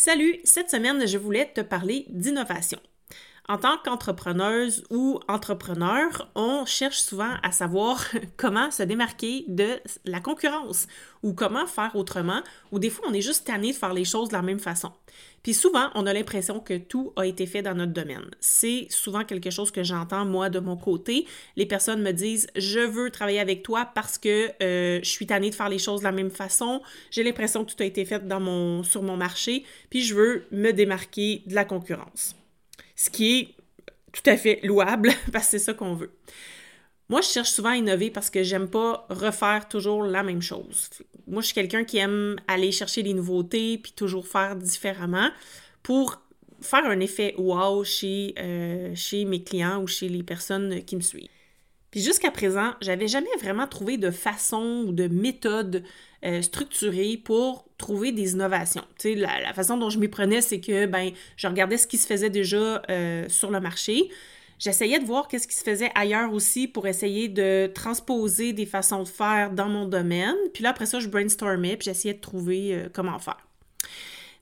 Salut, cette semaine, je voulais te parler d'innovation. En tant qu'entrepreneuse ou entrepreneur, on cherche souvent à savoir comment se démarquer de la concurrence ou comment faire autrement, ou des fois on est juste tanné de faire les choses de la même façon. Puis souvent, on a l'impression que tout a été fait dans notre domaine. C'est souvent quelque chose que j'entends moi de mon côté. Les personnes me disent "Je veux travailler avec toi parce que euh, je suis tanné de faire les choses de la même façon. J'ai l'impression que tout a été fait sur mon marché, puis je veux me démarquer de la concurrence." Ce qui est tout à fait louable parce que c'est ça qu'on veut. Moi, je cherche souvent à innover parce que j'aime pas refaire toujours la même chose. Moi, je suis quelqu'un qui aime aller chercher des nouveautés puis toujours faire différemment pour faire un effet wow chez, euh, chez mes clients ou chez les personnes qui me suivent. Puis jusqu'à présent, j'avais jamais vraiment trouvé de façon ou de méthode euh, structurée pour trouver des innovations. Tu sais, la, façon dont je m'y prenais, c'est que ben, je regardais ce qui se faisait déjà euh, sur le marché. J'essayais de voir qu'est-ce qui se faisait ailleurs aussi pour essayer de transposer des façons de faire dans mon domaine. Puis là, après ça, je brainstormais, puis j'essayais de trouver euh, comment faire.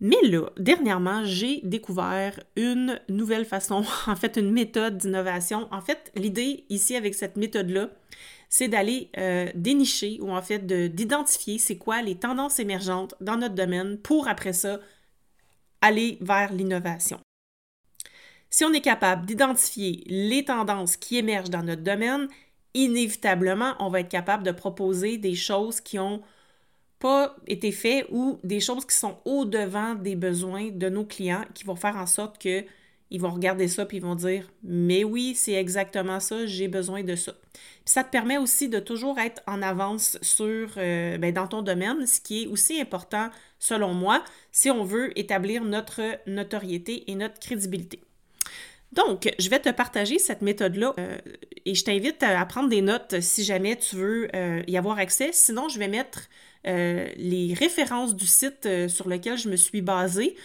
Mais là, dernièrement, j'ai découvert une nouvelle façon, en fait, une méthode d'innovation. En fait, l'idée ici avec cette méthode-là, c'est d'aller euh, dénicher ou en fait d'identifier c'est quoi les tendances émergentes dans notre domaine pour après ça aller vers l'innovation. Si on est capable d'identifier les tendances qui émergent dans notre domaine, inévitablement, on va être capable de proposer des choses qui ont pas été fait ou des choses qui sont au-devant des besoins de nos clients qui vont faire en sorte que ils vont regarder ça puis ils vont dire mais oui, c'est exactement ça, j'ai besoin de ça. Ça te permet aussi de toujours être en avance sur euh, ben, dans ton domaine, ce qui est aussi important selon moi si on veut établir notre notoriété et notre crédibilité. Donc, je vais te partager cette méthode-là euh, et je t'invite à prendre des notes si jamais tu veux euh, y avoir accès. Sinon, je vais mettre euh, les références du site sur lequel je me suis basée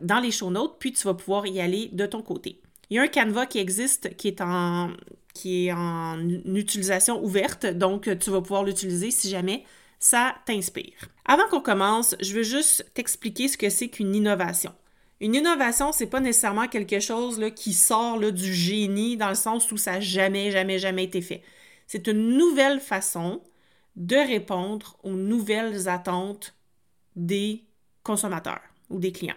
dans les show notes, puis tu vas pouvoir y aller de ton côté. Il y a un Canva qui existe qui est en, qui est en utilisation ouverte, donc tu vas pouvoir l'utiliser si jamais ça t'inspire. Avant qu'on commence, je veux juste t'expliquer ce que c'est qu'une innovation. Une innovation, c'est pas nécessairement quelque chose qui sort du génie dans le sens où ça n'a jamais, jamais, jamais été fait. C'est une nouvelle façon de répondre aux nouvelles attentes des consommateurs ou des clients.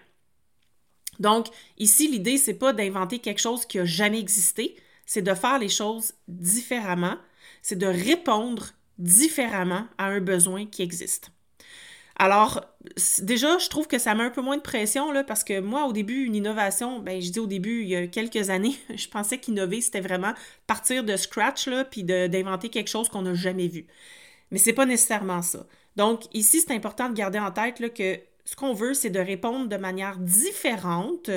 Donc, ici, l'idée, c'est pas d'inventer quelque chose qui a jamais existé, c'est de faire les choses différemment, c'est de répondre différemment à un besoin qui existe. Alors, déjà, je trouve que ça met un peu moins de pression, là, parce que moi, au début, une innovation, ben, je dis au début, il y a quelques années, je pensais qu'innover, c'était vraiment partir de scratch, là, puis d'inventer quelque chose qu'on n'a jamais vu. Mais c'est pas nécessairement ça. Donc, ici, c'est important de garder en tête que ce qu'on veut, c'est de répondre de manière différente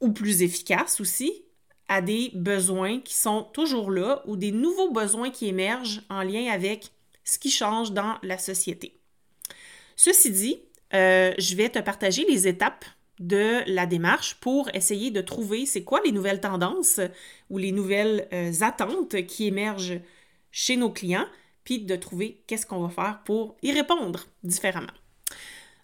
ou plus efficace aussi à des besoins qui sont toujours là ou des nouveaux besoins qui émergent en lien avec ce qui change dans la société. Ceci dit, euh, je vais te partager les étapes de la démarche pour essayer de trouver c'est quoi les nouvelles tendances ou les nouvelles euh, attentes qui émergent chez nos clients puis de trouver qu'est-ce qu'on va faire pour y répondre différemment.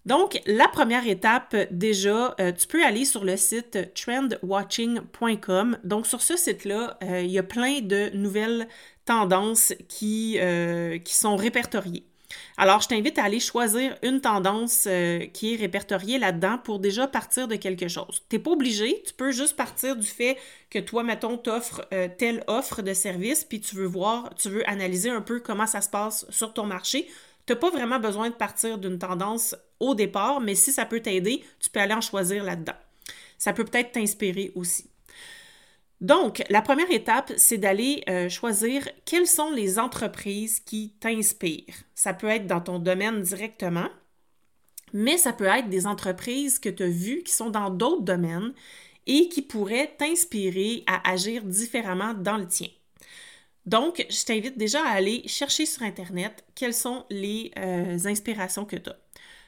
Donc, la première étape, déjà, euh, tu peux aller sur le site trendwatching.com. Donc, sur ce site-là, il y a plein de nouvelles tendances qui sont répertoriées. Alors, je t'invite à aller choisir une tendance euh, qui est répertoriée là-dedans pour déjà partir de quelque chose. Tu n'es pas obligé, tu peux juste partir du fait que toi, mettons, t'offres euh, telle offre de service, puis tu veux voir, tu veux analyser un peu comment ça se passe sur ton marché. Tu n'as pas vraiment besoin de partir d'une tendance au départ, mais si ça peut t'aider, tu peux aller en choisir là-dedans. Ça peut peut-être t'inspirer aussi. Donc, la première étape, c'est d'aller euh, choisir quelles sont les entreprises qui t'inspirent. Ça peut être dans ton domaine directement, mais ça peut être des entreprises que tu as vues qui sont dans d'autres domaines et qui pourraient t'inspirer à agir différemment dans le tien. Donc, je t'invite déjà à aller chercher sur Internet quelles sont les euh, inspirations que tu as.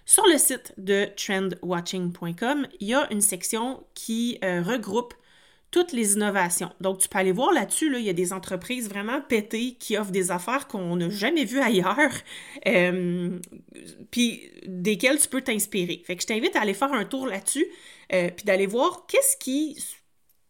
Sur le site de trendwatching.com, il y a une section qui euh, regroupe toutes les innovations. Donc, tu peux aller voir là-dessus, là, il y a des entreprises vraiment pétées qui offrent des affaires qu'on n'a jamais vues ailleurs, euh, puis desquelles tu peux t'inspirer. Fait que je t'invite à aller faire un tour là-dessus, euh, puis d'aller voir qu'est-ce qui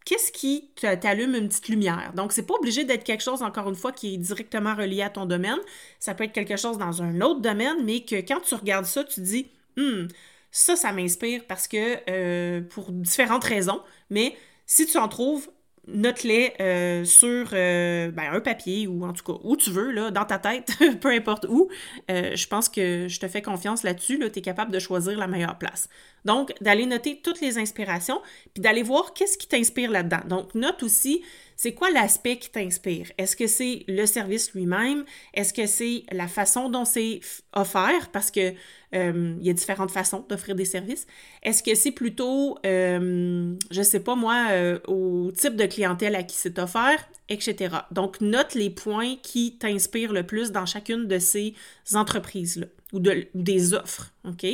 qu'est-ce qui t'allume une petite lumière. Donc, c'est pas obligé d'être quelque chose, encore une fois, qui est directement relié à ton domaine. Ça peut être quelque chose dans un autre domaine, mais que quand tu regardes ça, tu dis, hum, ça, ça m'inspire parce que, euh, pour différentes raisons, mais si tu en trouves, note-les euh, sur euh, ben, un papier ou en tout cas où tu veux, là, dans ta tête, peu importe où. Euh, je pense que je te fais confiance là-dessus. Là, tu es capable de choisir la meilleure place. Donc, d'aller noter toutes les inspirations, puis d'aller voir qu'est-ce qui t'inspire là-dedans. Donc, note aussi c'est quoi l'aspect qui t'inspire? Est-ce que c'est le service lui-même? Est-ce que c'est la façon dont c'est offert? Parce que euh, il y a différentes façons d'offrir des services. Est-ce que c'est plutôt, euh, je sais pas moi, euh, au type de clientèle à qui c'est offert, etc. Donc, note les points qui t'inspirent le plus dans chacune de ces entreprises-là ou, de, des offres, OK?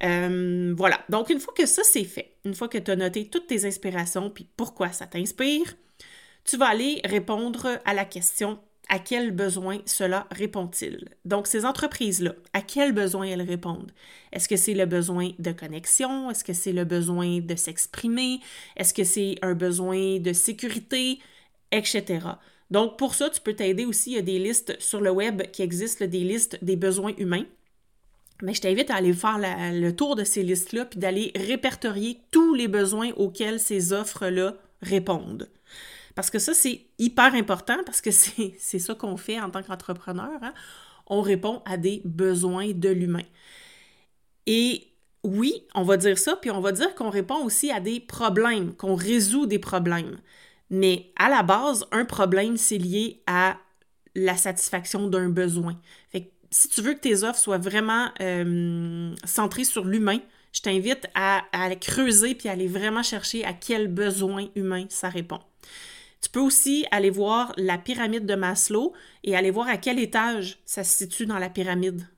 voilà. Donc, une fois que ça, c'est fait, une fois que tu as noté toutes tes inspirations puis pourquoi ça t'inspire, tu vas aller répondre à la question à quel besoin cela répond-il? Donc, ces entreprises-là, à quel besoin elles répondent? Est-ce que c'est le besoin de connexion? Est-ce que c'est le besoin de s'exprimer? Est-ce que c'est un besoin de sécurité? Etc. Donc, pour ça, tu peux t'aider aussi. Il y a des listes sur le web qui existent, des listes des besoins humains. Mais je t'invite à aller faire le tour de ces listes-là, puis d'aller répertorier tous les besoins auxquels ces offres-là répondent. Parce que ça, c'est hyper important parce que c'est ça qu'on fait en tant qu'entrepreneur. Hein. On répond à des besoins de l'humain. Et oui, on va dire ça, puis on va dire qu'on répond aussi à des problèmes, qu'on résout des problèmes. Mais à la base, un problème, c'est lié à la satisfaction d'un besoin. Fait que si tu veux que tes offres soient vraiment euh, centrées sur l'humain, je t'invite à, creuser puis à aller vraiment chercher à quel besoin humain ça répond. Tu peux aussi aller voir la pyramide de Maslow et aller voir à quel étage ça se situe dans la pyramide.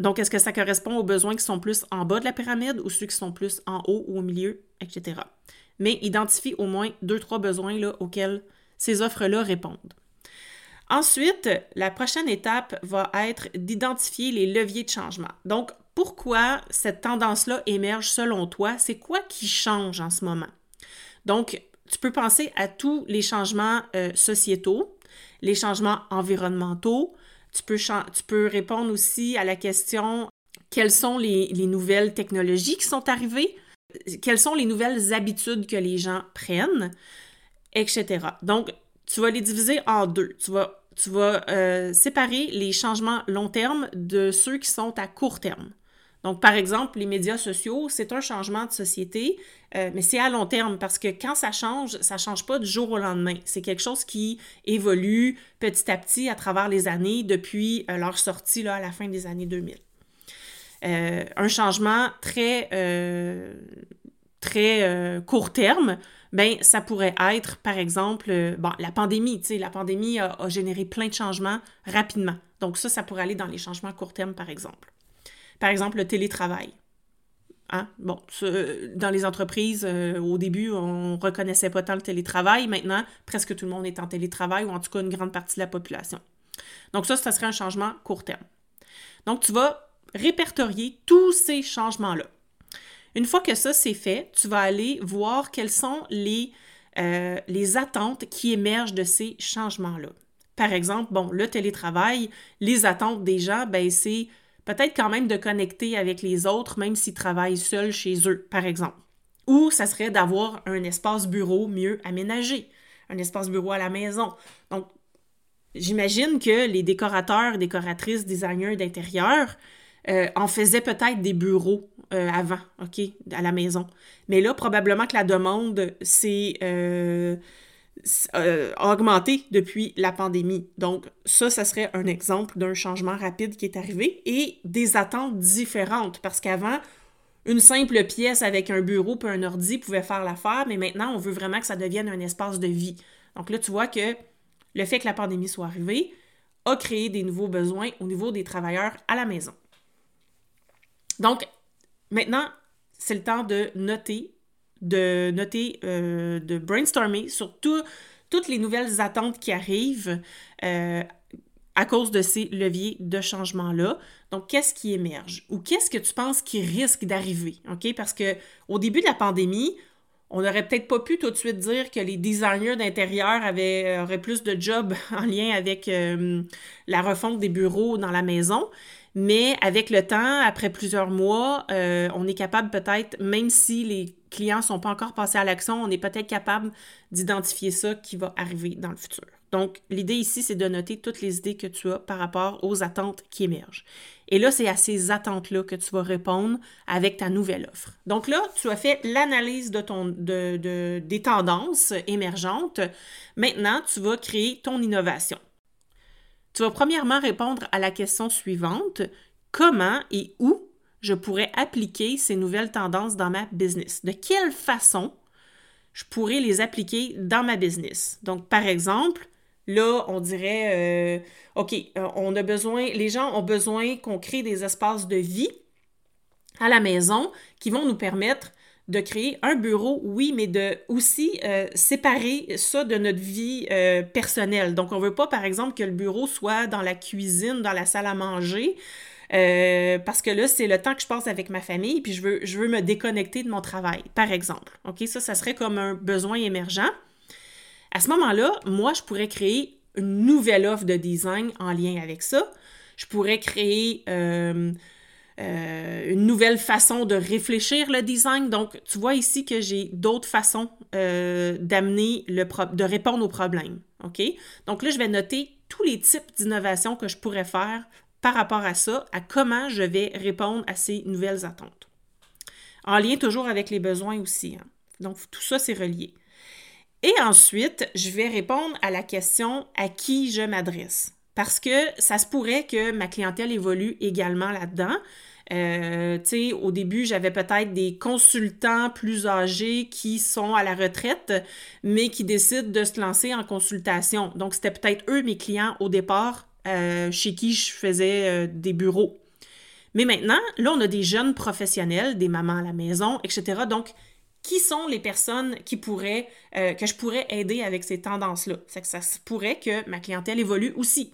Donc, est-ce que ça correspond aux besoins qui sont plus en bas de la pyramide ou ceux qui sont plus en haut ou au milieu, etc. Mais identifie au moins deux, trois besoins auxquels ces offres-là répondent. Ensuite, la prochaine étape va être d'identifier les leviers de changement. Donc, pourquoi cette tendance-là émerge selon toi? C'est quoi qui change en ce moment? Donc, tu peux penser à tous les changements euh, sociétaux, les changements environnementaux. Tu peux, tu peux répondre aussi à la question quelles sont les, nouvelles technologies qui sont arrivées, quelles sont les nouvelles habitudes que les gens prennent, etc. Donc, tu vas les diviser en deux. Tu vas, tu vas euh, séparer les changements long terme de ceux qui sont à court terme. Donc, par exemple, les médias sociaux, c'est un changement de société, euh, mais c'est à long terme parce que quand ça change, ça ne change pas du jour au lendemain. C'est quelque chose qui évolue petit à petit à travers les années depuis euh, leur sortie à la fin des années 2000. Euh, un changement très, très court terme, ben, ça pourrait être, par exemple, bon, la pandémie. La pandémie a, a généré plein de changements rapidement. Donc ça, ça pourrait aller dans les changements court terme, par exemple. Par exemple, le télétravail. Hein? Bon, dans les entreprises, euh, au début, on ne reconnaissait pas tant le télétravail. Maintenant, presque tout le monde est en télétravail, ou en tout cas une grande partie de la population. Donc ça, ça serait un changement court terme. Donc, tu vas répertorier tous ces changements-là. Une fois que ça, c'est fait, tu vas aller voir quelles sont les, euh, les attentes qui émergent de ces changements-là. Par exemple, bon, le télétravail, les attentes des gens, ben, c'est peut-être quand même de connecter avec les autres, même s'ils travaillent seuls chez eux, par exemple. Ou ça serait d'avoir un espace bureau mieux aménagé, un espace bureau à la maison. Donc, j'imagine que les décorateurs, décoratrices, designers d'intérieur euh, en faisaient peut-être des bureaux euh, avant, OK, à la maison. Mais là, probablement que la demande, c'est... Euh, euh, augmenté depuis la pandémie. Donc, ça, ça serait un exemple d'un changement rapide qui est arrivé et des attentes différentes parce qu'avant, une simple pièce avec un bureau puis un ordi pouvait faire l'affaire, mais maintenant, on veut vraiment que ça devienne un espace de vie. Donc là, tu vois que le fait que la pandémie soit arrivée a créé des nouveaux besoins au niveau des travailleurs à la maison. Donc, maintenant, c'est le temps de noter de noter, euh, de brainstormer sur toutes les nouvelles attentes qui arrivent euh, à cause de ces leviers de changement-là. Donc, qu'est-ce qui émerge? Ou qu'est-ce que tu penses qui risque d'arriver? OK? Parce que au début de la pandémie, on n'aurait peut-être pas pu tout de suite dire que les designers d'intérieur avaient, auraient plus de jobs en lien avec euh, la refonte des bureaux dans la maison. Mais avec le temps, après plusieurs mois, euh, on est capable peut-être, même si les clients ne sont pas encore passés à l'action, on est peut-être capable d'identifier ça qui va arriver dans le futur. Donc, l'idée ici, c'est de noter toutes les idées que tu as par rapport aux attentes qui émergent. Et là, c'est à ces attentes-là que tu vas répondre avec ta nouvelle offre. Donc là, tu as fait l'analyse de des tendances émergentes. Maintenant, tu vas créer ton innovation. Tu vas premièrement répondre à la question suivante. Comment et où je pourrais appliquer ces nouvelles tendances dans ma business? De quelle façon je pourrais les appliquer dans ma business? Donc, par exemple, là, on dirait, euh, OK, euh, on a besoin, les gens ont besoin qu'on crée des espaces de vie à la maison qui vont nous permettre de créer un bureau, oui, mais de aussi euh, séparer ça de notre vie euh, personnelle. Donc, on veut pas, par exemple, que le bureau soit dans la cuisine, dans la salle à manger, euh, parce que là, c'est le temps que je passe avec ma famille, puis je veux, je veux me déconnecter de mon travail, par exemple. OK? Ça, ça serait comme un besoin émergent. À ce moment-là, moi, je pourrais créer une nouvelle offre de design en lien avec ça. Je pourrais créer une nouvelle façon de réfléchir le design. Donc, tu vois ici que j'ai d'autres façons euh, d'amener le de répondre aux problèmes. OK? Donc là, je vais noter tous les types d'innovations que je pourrais faire par rapport à ça, à comment je vais répondre à ces nouvelles attentes. En lien toujours avec les besoins aussi. Hein. Donc, tout ça, c'est relié. Et ensuite, je vais répondre à la question à qui je m'adresse? Parce que ça se pourrait que ma clientèle évolue également là-dedans. Euh, tu sais, au début, j'avais peut-être des consultants plus âgés qui sont à la retraite, mais qui décident de se lancer en consultation. Donc, c'était peut-être eux, mes clients, au départ, euh, chez qui je faisais euh, des bureaux. Mais maintenant, là, on a des jeunes professionnels, des mamans à la maison, etc. Donc, qui sont les personnes qui pourraient, que je pourrais aider avec ces tendances-là? Ça se pourrait que ma clientèle évolue aussi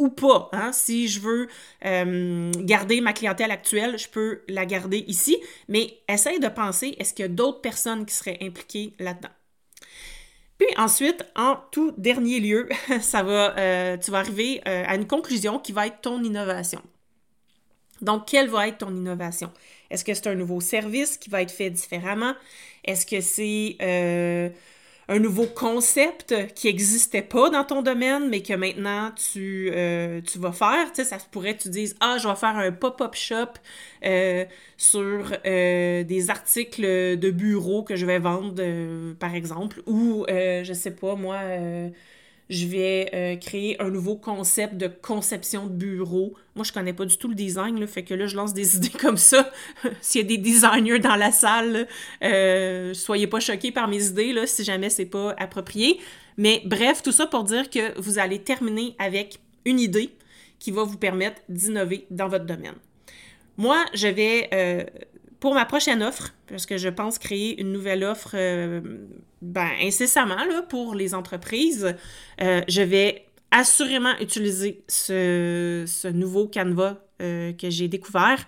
ou pas. Hein? Si je veux euh, garder ma clientèle actuelle, je peux la garder ici, mais essaye de penser, est-ce qu'il y a d'autres personnes qui seraient impliquées là-dedans? Puis ensuite, en tout dernier lieu, ça va, euh, tu vas arriver euh, à une conclusion qui va être ton innovation. Donc, quelle va être ton innovation? Est-ce que c'est un nouveau service qui va être fait différemment? Est-ce que c'est un nouveau concept qui n'existait pas dans ton domaine, mais que maintenant tu, euh, tu vas faire? Tu sais, ça pourrait que tu dises Ah, je vais faire un pop-up shop euh, sur euh, des articles de bureau que je vais vendre, par exemple, ou je sais pas, moi je vais euh, créer un nouveau concept de conception de bureau. Moi, je connais pas du tout le design, là, fait que là, je lance des idées comme ça. S'il y a des designers dans la salle, euh, soyez pas choqués par mes idées, là, si jamais c'est pas approprié. Mais bref, tout ça pour dire que vous allez terminer avec une idée qui va vous permettre d'innover dans votre domaine. Moi, je vais euh, pour ma prochaine offre, parce que je pense créer une nouvelle offre euh, ben, incessamment là, pour les entreprises, euh, je vais assurément utiliser ce, nouveau canevas euh, que j'ai découvert,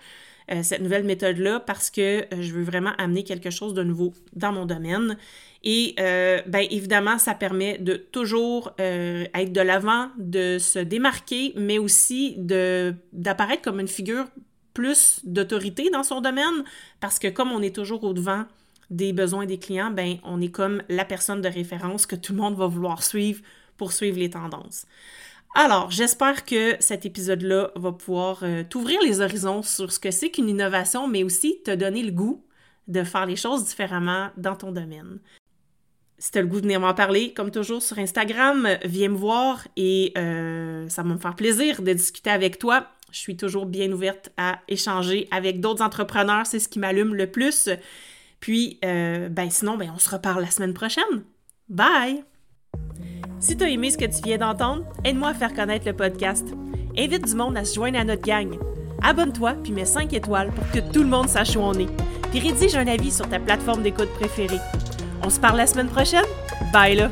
cette nouvelle méthode-là, parce que je veux vraiment amener quelque chose de nouveau dans mon domaine. Et ben, évidemment, ça permet de toujours être de l'avant, de se démarquer, mais aussi d'apparaître comme une figure plus d'autorité dans son domaine parce que comme on est toujours au-devant des besoins des clients, ben on est comme la personne de référence que tout le monde va vouloir suivre pour suivre les tendances. Alors, j'espère que cet épisode-là va pouvoir euh, t'ouvrir les horizons sur ce que c'est qu'une innovation, mais aussi te donner le goût de faire les choses différemment dans ton domaine. Si tu as le goût de venir m'en parler, comme toujours sur Instagram, viens me voir et euh, ça va me faire plaisir de discuter avec toi. Je suis toujours bien ouverte à échanger avec d'autres entrepreneurs, c'est ce qui m'allume le plus. Puis, euh, ben sinon, ben on se reparle la semaine prochaine. Bye! Si tu as aimé ce que tu viens d'entendre, aide-moi à faire connaître le podcast. Invite du monde à se joindre à notre gang. Abonne-toi puis mets 5 étoiles pour que tout le monde sache où on est. Puis rédige un avis sur ta plateforme d'écoute préférée. On se parle la semaine prochaine? Bye là!